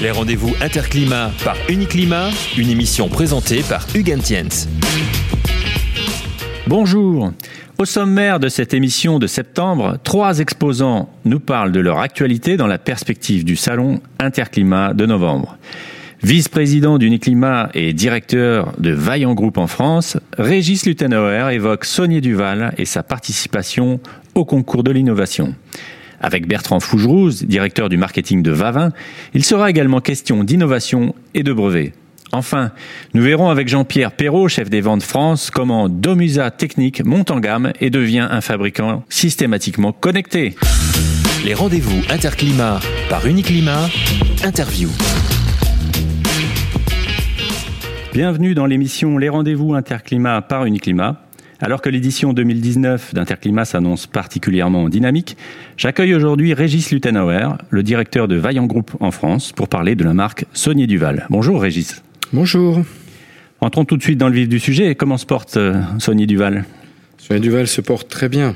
Les rendez-vous Interclimat par Uniclimat, une émission présentée par Hugues Tiens. Bonjour. Au sommaire de cette émission de septembre, trois exposants nous parlent de leur actualité dans la perspective du salon Interclimat de novembre. Vice-président d'Uniclimat et directeur de Vaillant Group en France, Régis Lutenauer évoque Saunier Duval et sa participation au concours de l'innovation. Avec Bertrand Fougerouz, directeur du marketing de Vavin, il sera également question d'innovation et de brevets. Enfin, nous verrons avec Jean-Pierre Perrault, chef des ventes France, comment Domusa Technique monte en gamme et devient un fabricant systématiquement connecté. Les rendez-vous Interclimat par Uniclimat, interview. Bienvenue dans l'émission Les rendez-vous Interclimat par Uniclimat. Alors que l'édition 2019 d'Interclimat s'annonce particulièrement dynamique, j'accueille aujourd'hui Régis Lutenauer, le directeur de Vaillant Group en France, pour parler de la marque Saunier Duval. Bonjour Régis. Bonjour. Entrons tout de suite dans le vif du sujet. Comment se porte euh, Saunier Duval? Saunier Duval se porte très bien.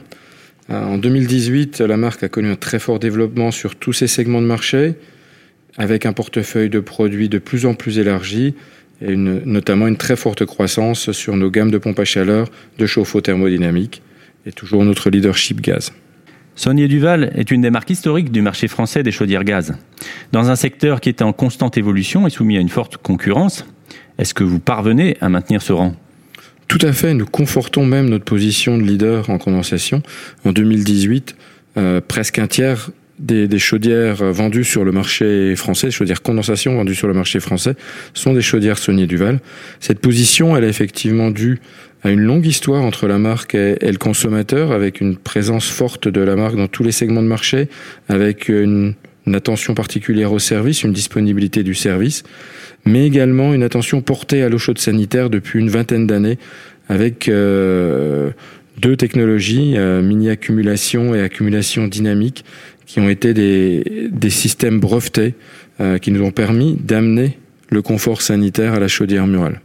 Euh, en 2018, la marque a connu un très fort développement sur tous ses segments de marché, avec un portefeuille de produits de plus en plus élargi et notamment une très forte croissance sur nos gammes de pompes à chaleur, de chauffe-eau thermodynamique et toujours notre leadership gaz. Saunier Duval est une des marques historiques du marché français des chaudières gaz. Dans un secteur qui est en constante évolution et soumis à une forte concurrence, est-ce que vous parvenez à maintenir ce rang? Tout à fait, nous confortons même notre position de leader en condensation. En 2018, euh, presque un tiers des, chaudières vendues sur le marché français, chaudières condensation vendues sur le marché français, sont des chaudières Saunier Duval. Cette position, elle est effectivement due à une longue histoire entre la marque et, le consommateur, avec une présence forte de la marque dans tous les segments de marché, avec une, attention particulière au service, une disponibilité du service, mais également une attention portée à l'eau chaude sanitaire depuis une vingtaine d'années, avec euh, deux technologies, euh, mini-accumulation et accumulation dynamique, qui ont été des, des systèmes brevetés euh, qui nous ont permis d'amener le confort sanitaire à la chaudière murale.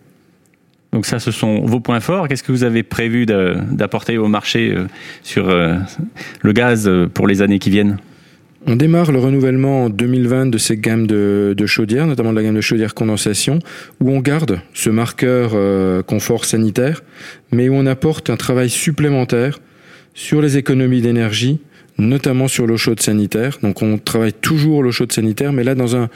Donc ça, ce sont vos points forts. Qu'est-ce que vous avez prévu d'apporter au marché euh, sur euh, le gaz pour les années qui viennent? On démarre le renouvellement en 2020 de ces gammes de, de chaudières, notamment de la gamme de chaudière condensation, où on garde ce marqueur confort sanitaire, mais où on apporte un travail supplémentaire sur les économies d'énergie notamment sur l'eau chaude sanitaire. Donc on travaille toujours l'eau chaude sanitaire, mais là dans un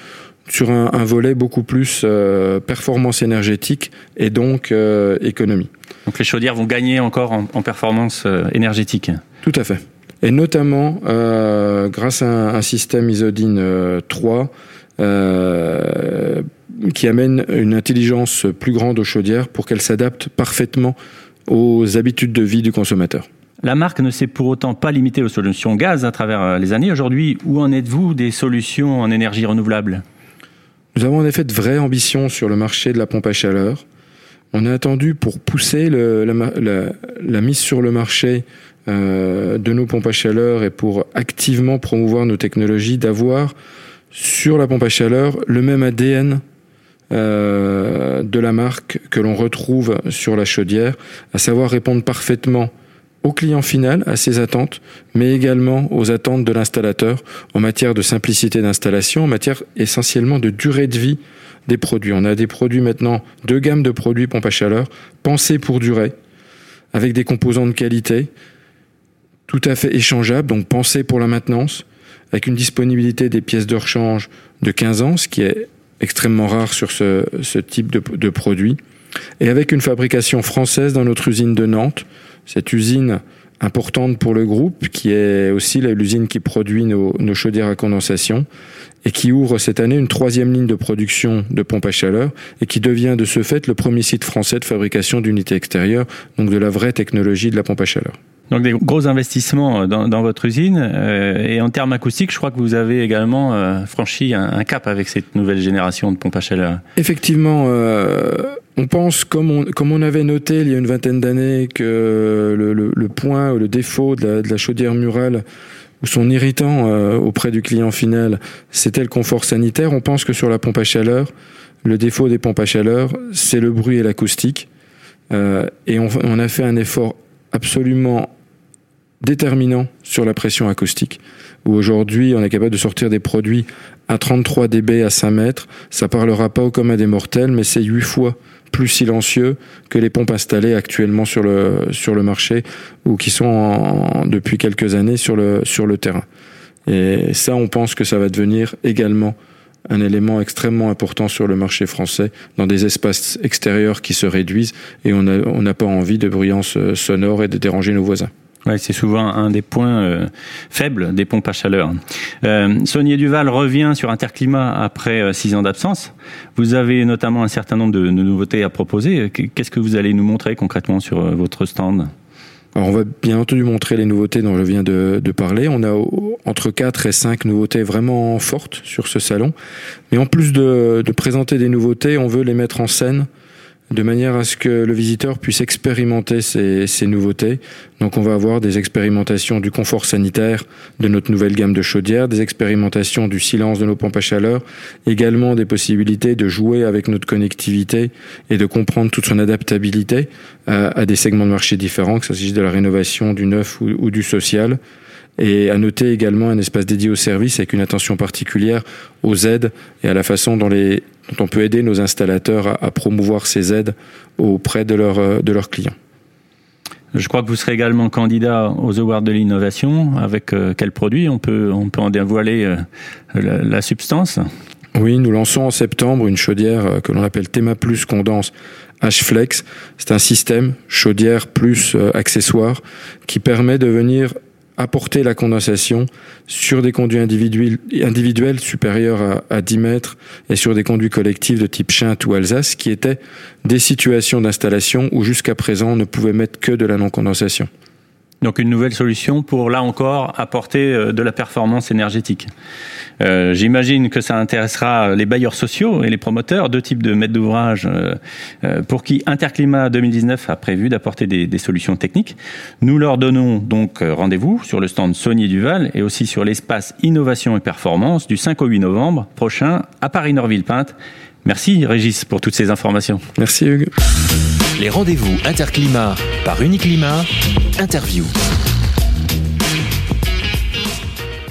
sur un, volet beaucoup plus euh, performance énergétique et donc euh, économie. Donc les chaudières vont gagner encore en, performance euh, énergétique. Tout à fait. Et notamment grâce à un, système Isodine 3 qui amène une intelligence plus grande aux chaudières pour qu'elles s'adaptent parfaitement aux habitudes de vie du consommateur. La marque ne s'est pour autant pas limitée aux solutions gaz à travers euh, les années. Aujourd'hui, où en êtes-vous des solutions en énergie renouvelable? Nous avons en effet de vraies ambitions sur le marché de la pompe à chaleur. On a attendu pour pousser la, mise sur le marché euh, de nos pompes à chaleur et pour activement promouvoir nos technologies, d'avoir sur la pompe à chaleur le même ADN euh, de la marque que l'on retrouve sur la chaudière, à savoir répondre parfaitement au client final, à ses attentes, mais également aux attentes de l'installateur en matière de simplicité d'installation, en matière essentiellement de durée de vie des produits. On a des produits maintenant, deux gammes de produits pompe à chaleur, pensés pour durer, avec des composants de qualité, tout à fait échangeables, donc pensés pour la maintenance, avec une disponibilité des pièces de rechange de 15 ans, ce qui est extrêmement rare sur ce, type de, de produit, et avec une fabrication française dans notre usine de Nantes, cette usine importante pour le groupe, qui est aussi l'usine qui produit nos, chaudières à condensation et qui ouvre cette année une troisième ligne de production de pompes à chaleur et qui devient de ce fait le premier site français de fabrication d'unités extérieures, donc de la vraie technologie de la pompe à chaleur. Donc des gros investissements dans, votre usine. Euh, et en termes acoustiques, je crois que vous avez également euh, franchi un, cap avec cette nouvelle génération de pompes à chaleur. Effectivement, euh, on pense, comme on, avait noté il y a une vingtaine d'années, que le, point ou le défaut de la, chaudière murale ou son irritant auprès du client final, c'était le confort sanitaire. On pense que sur la pompe à chaleur, le défaut des pompes à chaleur, c'est le bruit et l'acoustique. et on, on, a fait un effort absolument déterminant sur la pression acoustique. Où aujourd'hui, on est capable de sortir des produits à 33 dB à 5 mètres. Ça parlera pas au commun des mortels, mais c'est 8 fois plus silencieux que les pompes installées actuellement sur le, sur le marché ou qui sont depuis quelques années sur le, sur le terrain. Et ça, on pense que ça va devenir également un élément extrêmement important sur le marché français, dans des espaces extérieurs qui se réduisent et on n'a pas envie de bruyance euh, sonore et de déranger nos voisins. C'est souvent un des points euh, faibles des pompes à chaleur. Euh, Duval revient sur Interclimat après euh, six ans d'absence. Vous avez notamment un certain nombre de, nouveautés à proposer. Qu'est-ce que vous allez nous montrer concrètement sur votre stand? On va bien entendu montrer les nouveautés dont je viens de, parler. On a entre 4 et 5 nouveautés vraiment fortes sur ce salon. Mais en plus de présenter des nouveautés, on veut les mettre en scène de manière à ce que le visiteur puisse expérimenter ces, ces, nouveautés. Donc on va avoir des expérimentations du confort sanitaire de notre nouvelle gamme de chaudières, des expérimentations du silence de nos pompes à chaleur, également des possibilités de jouer avec notre connectivité et de comprendre toute son adaptabilité à, à des segments de marché différents, que ce s'agisse de la rénovation, du neuf ou du social. Et à noter également un espace dédié au service avec une attention particulière aux aides et à la façon dont, les, dont on peut aider nos installateurs à, à promouvoir ces aides auprès de, leur, de leurs clients. Je crois que vous serez également candidat aux Awards de l'innovation. Avec euh, quel produit on peut, on peut en dévoiler euh, la, la, substance? Oui, nous lançons en septembre une chaudière euh, que l'on appelle Théma Plus Condense H-Flex. C'est un système chaudière plus euh, accessoire qui permet de venir apporter la condensation sur des conduits individuels, supérieurs à, à 10 mètres et sur des conduits collectifs de type Chinte ou Alsace qui étaient des situations d'installation où jusqu'à présent on ne pouvait mettre que de la non-condensation. Donc une nouvelle solution pour, là encore, apporter euh, de la performance énergétique. Euh, J'imagine que ça intéressera les bailleurs sociaux et les promoteurs, deux types de maîtres d'ouvrage euh, euh pour qui Interclimat 2019 a prévu d'apporter des, des, solutions techniques. Nous leur donnons donc euh, rendez-vous sur le stand Sony Duval et aussi sur l'espace Innovation et Performance du 5 au 8 novembre prochain à Paris-Nord-Ville-Pinte. Merci Régis pour toutes ces informations. Merci Hugues. Les rendez-vous Interclimat par Uniclimat, interview.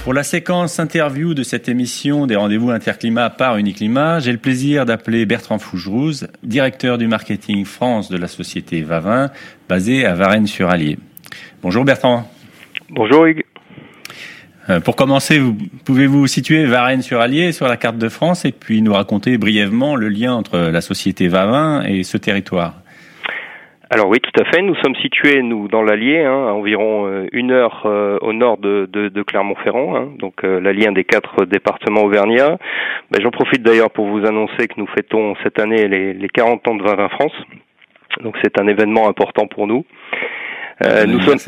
Pour la séquence interview de cette émission des rendez-vous Interclimat par Uniclimat, j'ai le plaisir d'appeler Bertrand Fougerouz, directeur du marketing France de la société Vavin, basée à Varennes-sur-Allier. Bonjour Bertrand. Bonjour Hugues. Euh, pour commencer, pouvez-vous situer Varennes-sur-Allier sur la carte de France et puis nous raconter brièvement le lien entre la société Vavin et ce territoire? Alors oui, tout à fait. Nous sommes situés, nous, dans l'Allier, hein, à environ euh, une heure euh, au nord de, de, de Clermont-Ferrand, hein, donc euh, l'Allier, un des quatre départements auvergnats. Ben, J'en profite d'ailleurs pour vous annoncer que nous fêtons cette année les, les 40 ans de Vin France. Donc c'est un événement important pour nous. Euh, nous sommes...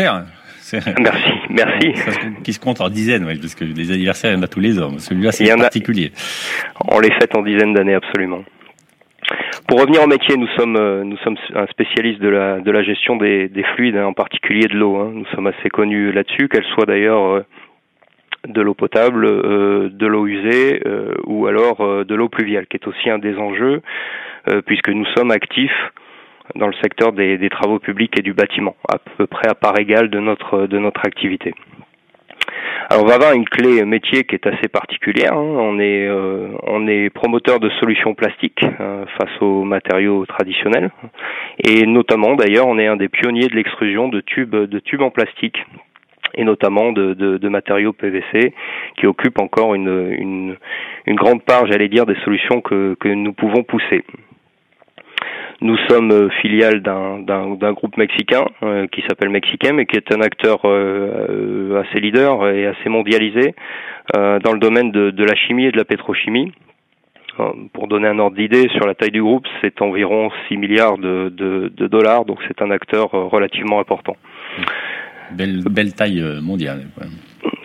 Merci, merci. Ça, qui se compte en dizaines, ouais, parce que les anniversaires, il y en a tous les ans. Celui-là, c'est particulier. A... On les fête en dizaines d'années, absolument. Pour revenir au métier, nous sommes euh, nous sommes un spécialiste de la de la gestion des, des fluides, hein, en particulier de l'eau. Hein. Nous sommes assez connus là-dessus, qu'elle soit d'ailleurs euh, de l'eau potable, euh, de l'eau usée euh, ou alors euh, de l'eau pluviale, qui est aussi un des enjeux, puisque nous sommes actifs dans le secteur des, des, travaux publics et du bâtiment, à peu près à part égale de notre de notre activité. Alors Vava a une clé métier qui est assez particulière. Hein. On est euh, on est promoteur de solutions plastiques euh, face aux matériaux traditionnels et notamment d'ailleurs on est un des pionniers de l'extrusion de tubes de tubes en plastique et notamment de, matériaux PVC qui occupent encore une, grande part, j'allais dire, des solutions que nous pouvons pousser. Nous sommes euh, filiale d'un groupe mexicain euh, qui s'appelle Mexicain et qui est un acteur euh, assez leader et assez mondialisé euh, dans le domaine de, de, la chimie et de la pétrochimie. Pour donner un ordre d'idée sur la taille du groupe, c'est environ 6 milliards de, de, de dollars, donc c'est un acteur relativement important. Belle, belle taille mondiale.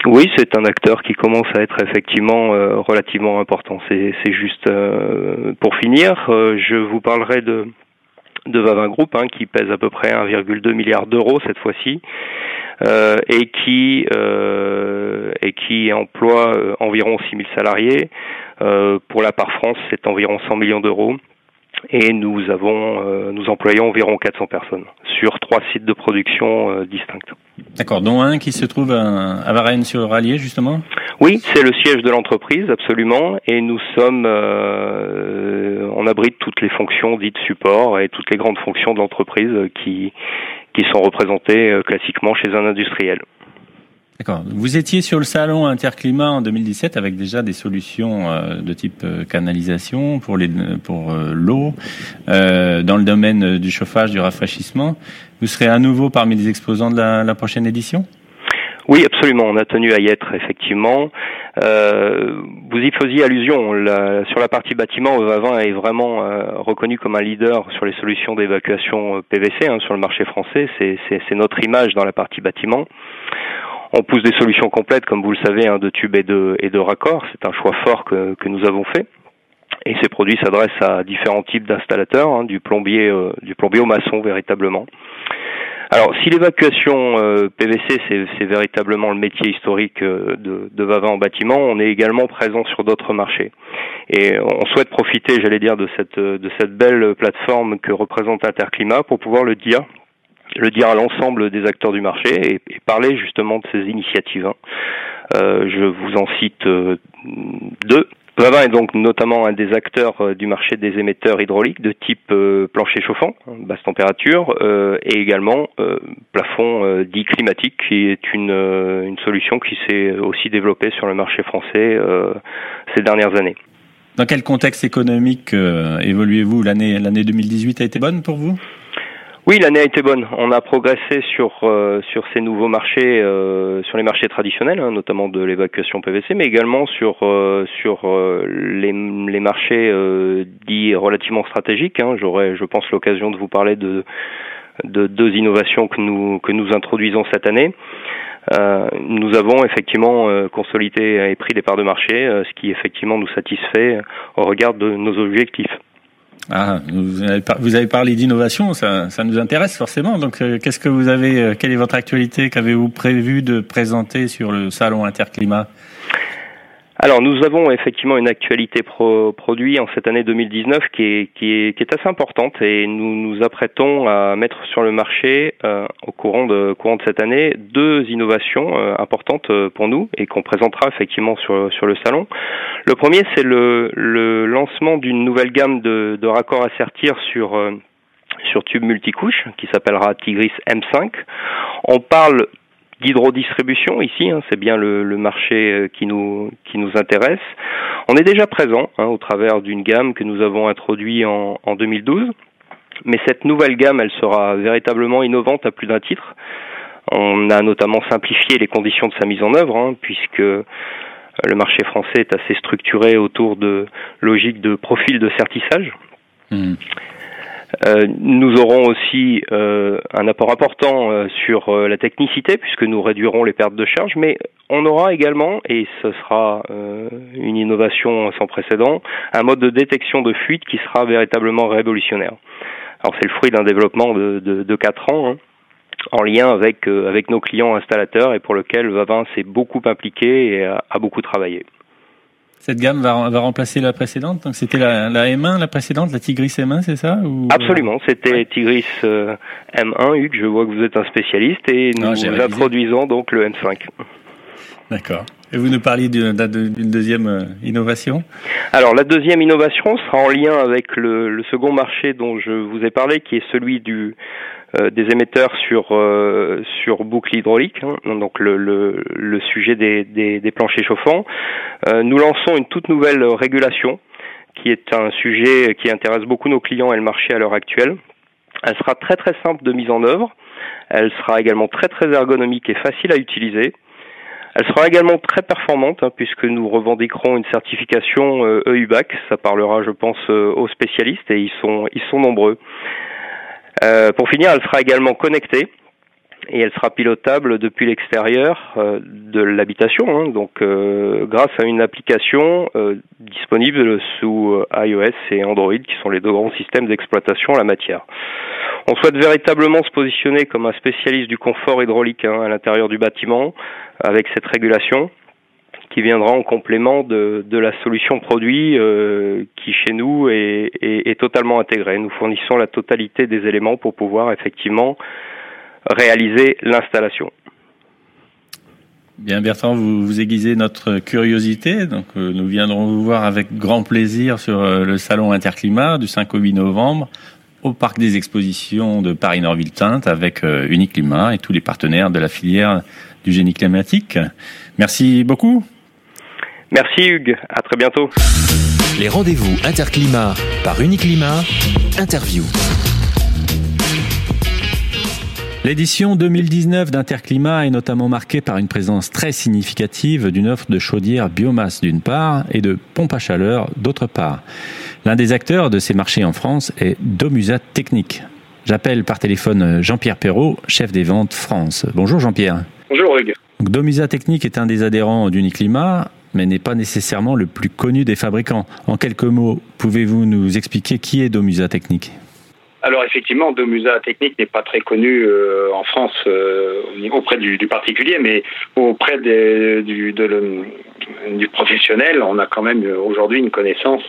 Oui, c'est un acteur qui commence à être effectivement euh, relativement important. C'est juste euh, pour finir, euh, je vous parlerai de de Vavin Group hein, qui pèse à peu près 1,2 milliard d'euros cette fois-ci euh, et qui euh, et qui emploie euh, environ 6000 salariés. pour la part France, c'est environ 100 millions d'euros. Et nous avons euh, nous employons environ 400 personnes sur trois sites de production euh, distincts. D'accord, dont un qui se trouve à, Varennes-sur-Allier justement? Oui, c'est le siège de l'entreprise absolument et nous sommes euh, on abrite toutes les fonctions dites support et toutes les grandes fonctions de l'entreprise qui qui sont représentées classiquement chez un industriel. D'accord. Vous étiez sur le salon Interclimat en 2017 avec déjà des solutions euh, de type euh, canalisation pour les pour euh, l'eau dans le domaine du chauffage, du rafraîchissement. Vous serez à nouveau parmi les exposants de la, prochaine édition? Oui, absolument. On a tenu à y être, effectivement. vous y faisiez allusion. sur la partie bâtiment, Vavin est vraiment reconnu comme un leader sur les solutions d'évacuation PVC hein, sur le marché français. C'est notre image dans la partie bâtiment. On pousse des solutions complètes, comme vous le savez, hein, de tubes et de, raccords. C'est un choix fort que, que nous avons fait. Et ces produits s'adressent à différents types d'installateurs, hein, du plombier, euh, du plombier au maçon véritablement. Alors, si l'évacuation euh, PVC c'est véritablement le métier historique euh, de, de Vavin en bâtiment, on est également présent sur d'autres marchés. Et on souhaite profiter, j'allais dire, de cette de cette belle plateforme que représente Interclimat pour pouvoir le dire le dire à l'ensemble des acteurs du marché et, parler justement de ces initiatives. Euh, je vous en cite euh, deux. Vavin est donc notamment un des acteurs euh, du marché des émetteurs hydrauliques de type plancher chauffant, hein, basse température, et également plafond dit climatique, qui est une, solution qui s'est aussi développée sur le marché français ces dernières années. Dans quel contexte économique évoluez-vous? L'année 2018 a été bonne pour vous? Oui, l'année a été bonne. On a progressé sur euh, sur ces nouveaux marchés, euh, sur les marchés traditionnels, hein, notamment de l'évacuation PVC, mais également sur euh, sur les, les marchés dits relativement stratégiques. Hein. J'aurai, je pense, l'occasion de vous parler de de deux innovations que nous que nous introduisons cette année. nous avons effectivement consolidé et pris des parts de marché, ce qui effectivement nous satisfait au regard de nos objectifs. Ah, vous avez, parlé d'innovation, ça, nous intéresse forcément. Donc, euh, qu'est-ce que vous avez, euh, quelle est votre actualité? Qu'avez-vous prévu de présenter sur le salon Interclimat? Alors nous avons effectivement une actualité pro produit en cette année 2019 qui est, qui, est, qui est assez importante et nous nous apprêtons à mettre sur le marché euh, au courant de, courant de cette année deux innovations euh, importantes euh, pour nous et qu'on présentera effectivement sur, sur le salon. Le premier c'est le, le lancement d'une nouvelle gamme de, de raccords à sertir sur sur tube multicouche qui s'appellera Tigris M5. On parle d'hydrodistribution ici, hein, c'est bien le, marché euh, qui nous qui nous intéresse. On est déjà présent hein, au travers d'une gamme que nous avons introduite en, en 2012, mais cette nouvelle gamme, elle sera véritablement innovante à plus d'un titre. On a notamment simplifié les conditions de sa mise en œuvre, hein, puisque le marché français est assez structuré autour de logiques de profil de certissage. Mmh. Euh, nous aurons aussi euh, un apport important euh, sur la technicité puisque nous réduirons les pertes de charge, mais on aura également, et ce sera une innovation sans précédent, un mode de détection de fuite qui sera véritablement révolutionnaire. Alors c'est le fruit d'un développement de, de, de 4 ans. Hein, en lien avec, avec nos clients installateurs et pour lequel Vavin s'est beaucoup impliqué et a beaucoup travaillé. Cette gamme va, va remplacer la précédente. Donc c'était la, la, M1, la précédente, la Tigris M1, c'est ça ou... Absolument, c'était Tigris euh, M1. Hugues, je vois que vous êtes un spécialiste et nous introduisons donc le M5. D'accord. Et vous nous parliez d'une deuxième euh, innovation? Alors la deuxième innovation sera en lien avec le, le, second marché dont je vous ai parlé, qui est celui du des émetteurs sur euh, sur boucle hydraulique, hein, donc le, le, le sujet des, des, des, planchers chauffants. Euh, nous lançons une toute nouvelle régulation qui est un sujet qui intéresse beaucoup nos clients et le marché à l'heure actuelle. Elle sera très très simple de mise en œuvre. Elle sera également très très ergonomique et facile à utiliser. Elle sera également très performante hein, puisque nous revendiquerons une certification EUBAC. E Ça parlera, je pense, aux spécialistes et ils sont ils sont nombreux. Euh, pour finir, elle sera également connectée et elle sera pilotable depuis l'extérieur euh, de l'habitation, hein, donc euh, grâce à une application disponible sous iOS et Android, qui sont les deux grands systèmes d'exploitation en la matière. On souhaite véritablement se positionner comme un spécialiste du confort hydraulique hein, à l'intérieur du bâtiment avec cette régulation qui viendra en complément de, de la solution produit euh, qui chez nous est, est, totalement intégrée. Nous fournissons la totalité des éléments pour pouvoir effectivement réaliser l'installation. Bien Bertrand, vous, aiguisez notre curiosité, donc euh, nous viendrons vous voir avec grand plaisir sur euh, le salon Interclimat du 5 au 8 novembre au parc des expositions de Paris-Nord-Ville-Tinte avec Uniclimat et tous les partenaires de la filière du génie climatique. Merci beaucoup. Merci Hugues, à très bientôt. Les rendez-vous Interclimat par Uniclimat, interview. L'édition 2019 d'Interclimat est notamment marquée par une présence très significative d'une offre de chaudières biomasse d'une part et de pompes à chaleur d'autre part. L'un des acteurs de ces marchés en France est Domusa Technique. J'appelle par téléphone Jean-Pierre Perrault, chef des ventes France. Bonjour Jean-Pierre. Bonjour Hugues. Domusa Technique est un des adhérents d'Uniclimat, mais n'est pas nécessairement le plus connu des fabricants. En quelques mots, pouvez-vous nous expliquer qui est Domusa Technique? Alors effectivement, Domusa Technique n'est pas très connu euh, en France euh, auprès du, particulier, mais auprès du, professionnel, on a quand même aujourd'hui une connaissance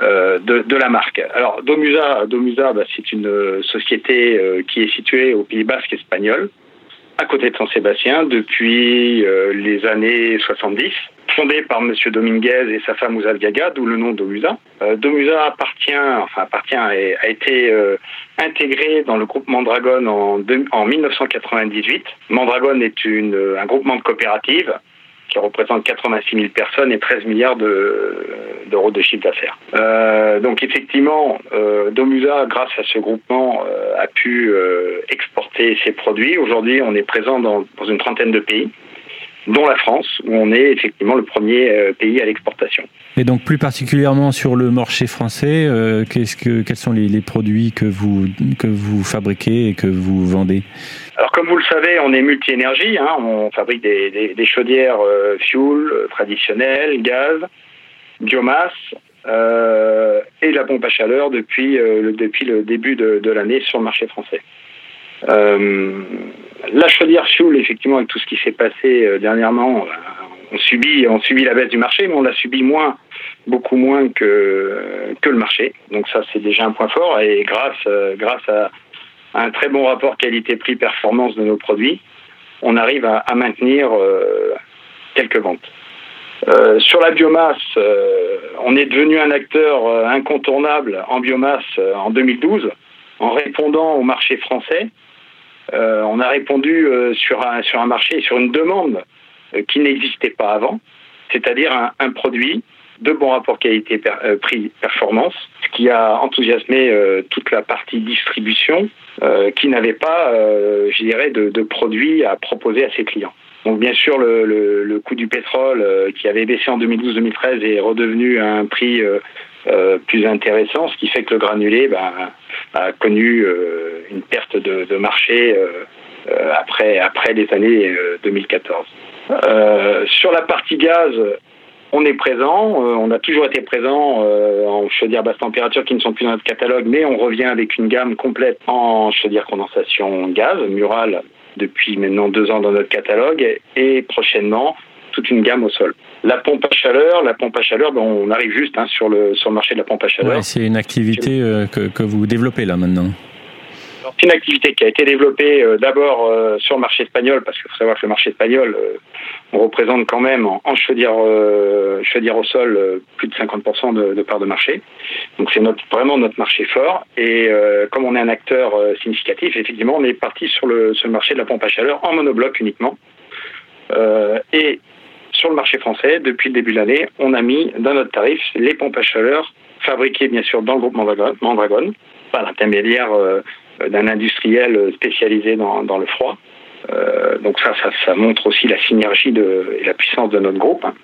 euh, de, la marque. Alors Domusa, Domusa bah, c'est une société euh, qui est située au Pays Basque espagnol, à côté de Saint-Sébastien, depuis euh, les années 70 fondé par M. Dominguez et sa femme Gaga, d'où le nom Domusa. Euh, Domusa appartient, enfin appartient, et a été euh, intégré dans le groupe Mandragon en, en 1998. Mandragon est une, un groupement de coopératives qui représente 86 000 personnes et 13 milliards d'euros de, chiffre d'affaires. Euh, donc effectivement, euh, Domusa, grâce à ce groupement, euh, a pu euh, exporter ses produits. Aujourd'hui, on est présent dans une trentaine de pays dont la France, où on est effectivement le premier euh, pays à l'exportation. Et donc plus particulièrement sur le marché français, euh, qu'est-ce que, quels sont les, les, produits que vous, que vous fabriquez et que vous vendez? Alors comme vous le savez, on est multi-énergie, hein, on fabrique des, des, des chaudières euh, fuel euh, traditionnelles, gaz, biomasse, euh, et la pompe à chaleur depuis, le, depuis le début de, de l'année sur le marché français. Euh, la chaudière fuel, effectivement, avec tout ce qui s'est passé euh, dernièrement, on subit, on subit la baisse du marché, mais on l'a subi moins, beaucoup moins que, que le marché. Donc ça, c'est déjà un point fort. Et grâce, euh, grâce à, un très bon rapport qualité-prix-performance de nos produits, on arrive à, maintenir euh, quelques ventes. Euh, sur la biomasse, euh, on est devenu un acteur euh, incontournable en biomasse en 2012 en répondant au marché français. On a répondu sur, un, sur un marché, sur une demande qui n'existait pas avant, c'est-à-dire un, un, produit de bon rapport qualité-prix-performance, ce qui a enthousiasmé toute la partie distribution qui n'avait pas, je dirais, de, de produits à proposer à ses clients. Donc bien sûr, le, le, le coût du pétrole euh, qui avait baissé en 2012-2013 est redevenu à un prix euh, euh, plus intéressant, ce qui fait que le granulé ben, a connu une perte de, de marché après, après les années 2014. sur la partie gaz, on est présent, on a toujours été présent en chaudière basse température qui ne sont plus dans notre catalogue, mais on revient avec une gamme complète en chaudière condensation gaz, murale depuis maintenant deux ans dans notre catalogue et prochainement toute une gamme au sol. La pompe à chaleur, la pompe à chaleur, ben on arrive juste hein, sur, le, sur le marché de la pompe à chaleur. C'est une activité euh, que, que vous développez là maintenant. C'est une activité qui a été développée euh, d'abord euh, sur le marché espagnol, parce qu'il faut savoir que le marché espagnol, euh, on représente quand même en, en chaudière, au sol plus de 50% de, de part de marché. Donc c'est vraiment notre marché fort. Et comme on est un acteur significatif, effectivement, on est parti sur le, sur le marché de la pompe à chaleur en monobloc uniquement. et sur le marché français, depuis le début de l'année, on a mis dans notre tarif les pompes à chaleur fabriquées bien sûr dans le groupe Mandragon, Mandragon par l'intermédiaire d'un industriel spécialisé dans, dans le froid. Euh, donc ça, ça, montre aussi la synergie de, et la puissance de notre groupe. Hein.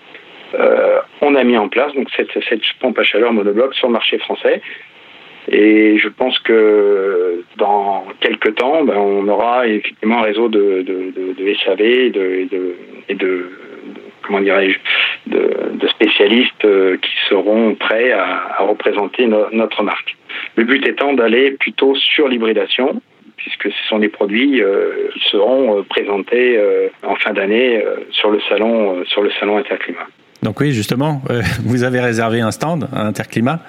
Euh, on a mis en place donc cette, cette pompe à chaleur monobloc sur le marché français. Et je pense que dans quelques temps, ben, on aura effectivement un réseau de, de, de, de SAV de, de, et de comment dirais-je, de, spécialistes euh, qui seront prêts à, représenter no, notre marque. Le but étant d'aller plutôt sur l'hybridation, puisque ce sont des produits qui seront présentés en fin d'année sur le salon sur le salon Interclimat. Donc oui, justement, vous avez réservé un stand à Interclimat.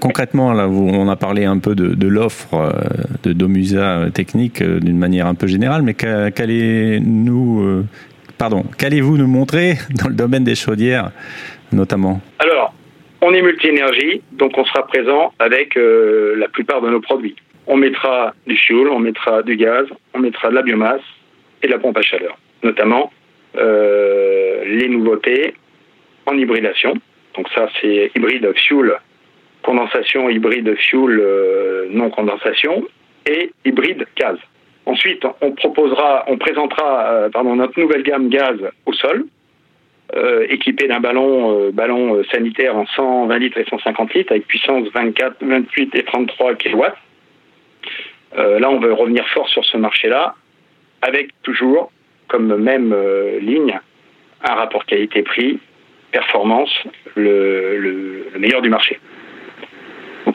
concrètement, là, on a parlé un peu de, l'offre de Domusa technique d'une manière un peu générale, mais qu'allez-nous, pardon, qu'allez-vous nous montrer dans le domaine des chaudières, notamment Alors, on est multi-énergie, donc on sera présent avec euh, la plupart de nos produits. On mettra du fuel, on mettra du gaz, on mettra de la biomasse et de la pompe à chaleur, notamment euh, les nouveautés en hybridation. Donc ça, c'est hybride fuel, condensation, hybride fuel, euh, non condensation et hybride gaz. Ensuite, on proposera, on présentera pardon, notre nouvelle gamme gaz au sol, euh, équipé d'un ballon, euh, ballon euh, sanitaire en 120 litres et 150 litres avec puissance 24, 28 et 33 kW. là, on veut revenir fort sur ce marché-là, avec toujours comme même ligne un rapport qualité-prix, performance, le meilleur du marché.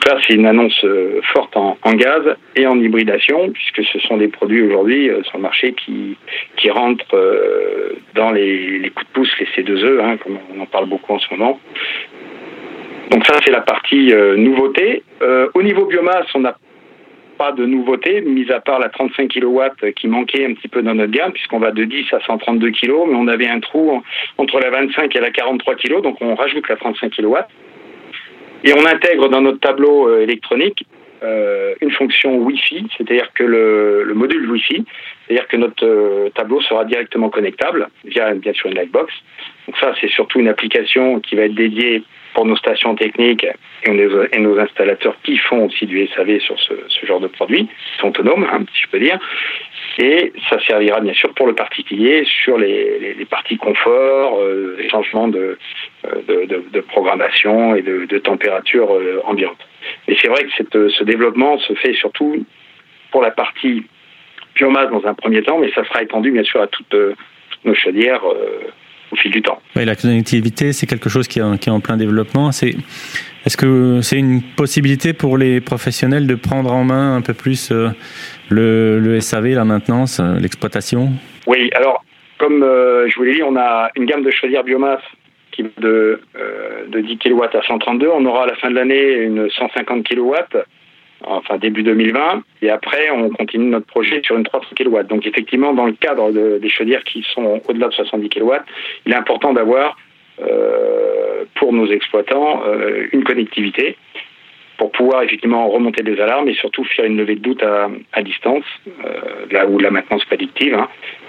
Donc c'est une annonce euh, forte en, gaz et en hybridation, puisque ce sont des produits aujourd'hui euh, sur le marché qui, qui rentrent euh, dans les, coups de pouce, les C2E, hein, comme on en parle beaucoup en ce moment. Donc ça, c'est la partie nouveauté. au niveau biomasse, on n'a pas de nouveauté, mis à part la 35 kW qui manquait un petit peu dans notre gamme, puisqu'on va de 10 à 132 kg, mais on avait un trou entre la 25 et la 43 kg, donc on rajoute la 35 kW. Et on intègre dans notre tableau euh, électronique euh, une fonction Wi-Fi, c'est-à-dire que le, le, module Wi-Fi, c'est-à-dire que notre euh, tableau sera directement connectable via bien sûr une lightbox. Donc ça, c'est surtout une application qui va être dédiée pour nos stations techniques et nos, installateurs qui font aussi du SAV sur ce, genre de produits, sont autonomes, hein, si je peux dire. Et ça servira bien sûr pour le particulier sur les, parties confort, euh, les changements de, euh, de, programmation et de, température ambiante. Et c'est vrai que ce développement se fait surtout pour la partie biomasse dans un premier temps, mais ça sera étendu bien sûr à toutes, nos chaudières au fil du temps. la connectivité, c'est quelque chose qui est, en plein développement. C'est, est-ce que c'est une possibilité pour les professionnels de prendre en main un peu plus euh, le, SAV, la maintenance, euh, l'exploitation? Oui, alors, comme euh, je vous l'ai dit, on a une gamme de chaudières biomasse qui de, de 10 kW à 132. On aura à la fin de l'année une 150 kW enfin début 2020, et après on continue notre projet sur une 300 kW. Donc effectivement, dans le cadre des chaudières qui sont au-delà de 70 kW, il est important d'avoir euh, pour nos exploitants euh, une connectivité pour pouvoir effectivement remonter des alarmes et surtout faire une levée de doute à, distance, euh, là où la maintenance prédictive, hein,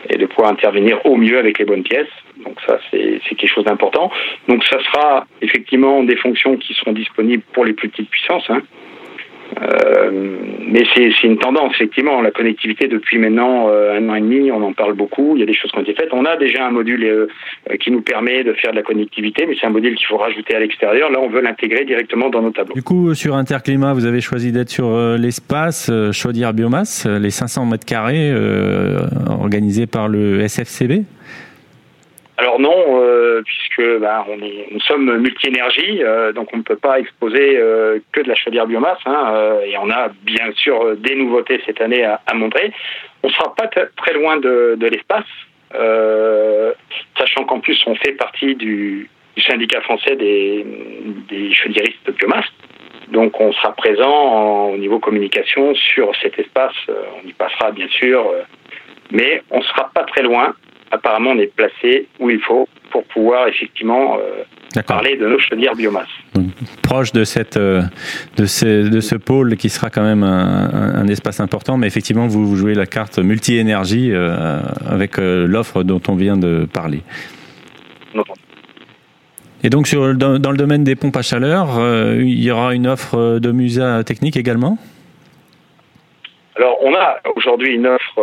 et de pouvoir intervenir au mieux avec les bonnes pièces. Donc ça, c'est quelque chose d'important. Donc ça sera effectivement des fonctions qui seront disponibles pour les plus petites puissances. Hein, euh, mais c'est une tendance, effectivement. La connectivité, depuis maintenant euh, un an et demi, on en parle beaucoup. Il y a des choses qui ont été faites. On a déjà un module euh, qui nous permet de faire de la connectivité, mais c'est un module qu'il faut rajouter à l'extérieur. Là, on veut l'intégrer directement dans nos tableaux. Du coup, sur Interclimat, vous avez choisi d'être sur l'espace chaudière biomasse, les 500 mètres carrés organisés par le SFCB alors non, euh, puisque bah, nous sommes multi-énergie, euh, donc on ne peut pas exposer euh, que de la chaudière biomasse, hein, et on a bien sûr des nouveautés cette année à, montrer. On ne sera pas très loin de, l'espace, sachant qu'en plus on fait partie du, syndicat français des, des chaudiéristes de biomasse. Donc on sera présent au niveau communication sur cet espace, on y passera bien sûr, mais on ne sera pas très loin apparemment, on est placé où il faut pour pouvoir effectivement euh, parler de nos chaudières biomasse. proche de, cette, euh, de, ce, de ce pôle qui sera quand même un, espace important, mais effectivement, vous, jouez la carte multi-énergie euh, avec l'offre dont on vient de parler. Et donc, sur, dans, dans, le domaine des pompes à chaleur, il y aura une offre de Musa technique également? Alors, on a aujourd'hui une offre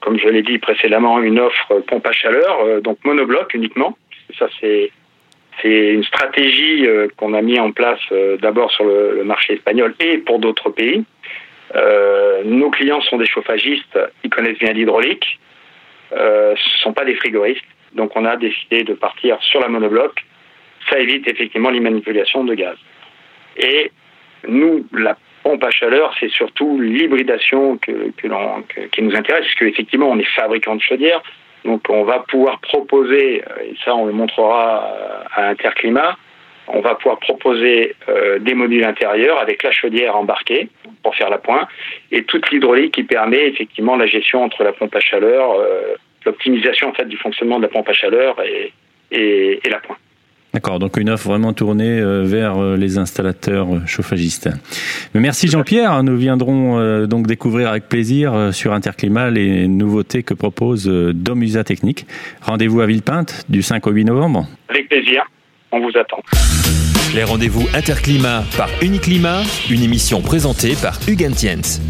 comme je l'ai dit précédemment, une offre pompe à chaleur, euh, donc monobloc uniquement. Ça, c'est une stratégie euh, qu'on a mis en place euh, d'abord sur le, marché espagnol et pour d'autres pays. nos clients sont des chauffagistes, ils connaissent bien l'hydraulique. ce ne sont pas des frigoristes. Donc on a décidé de partir sur la monobloc. Ça évite effectivement les manipulations de gaz. Et nous, la pompe à chaleur, c'est surtout l'hybridation que, qui nous intéresse, puisque effectivement on est fabricant de chaudières, donc on va pouvoir proposer, et ça on le montrera à Interclimat, on va pouvoir proposer euh, des modules intérieurs avec la chaudière embarquée pour faire la pointe et toute l'hydraulique qui permet effectivement la gestion entre la pompe à chaleur, euh, l'optimisation en fait du fonctionnement de la pompe à chaleur et, et, la pointe. D'accord, donc une offre vraiment tournée euh, vers les installateurs chauffagistes. merci Jean-Pierre, nous viendrons donc découvrir avec plaisir sur Interclimat les nouveautés que propose Domusa Technique. Rendez-vous à Villepinte du 5 au 8 novembre. Avec plaisir on vous attend. Les rendez-vous Interclimat par Uniclimat, une émission présentée par Hugues Tiens.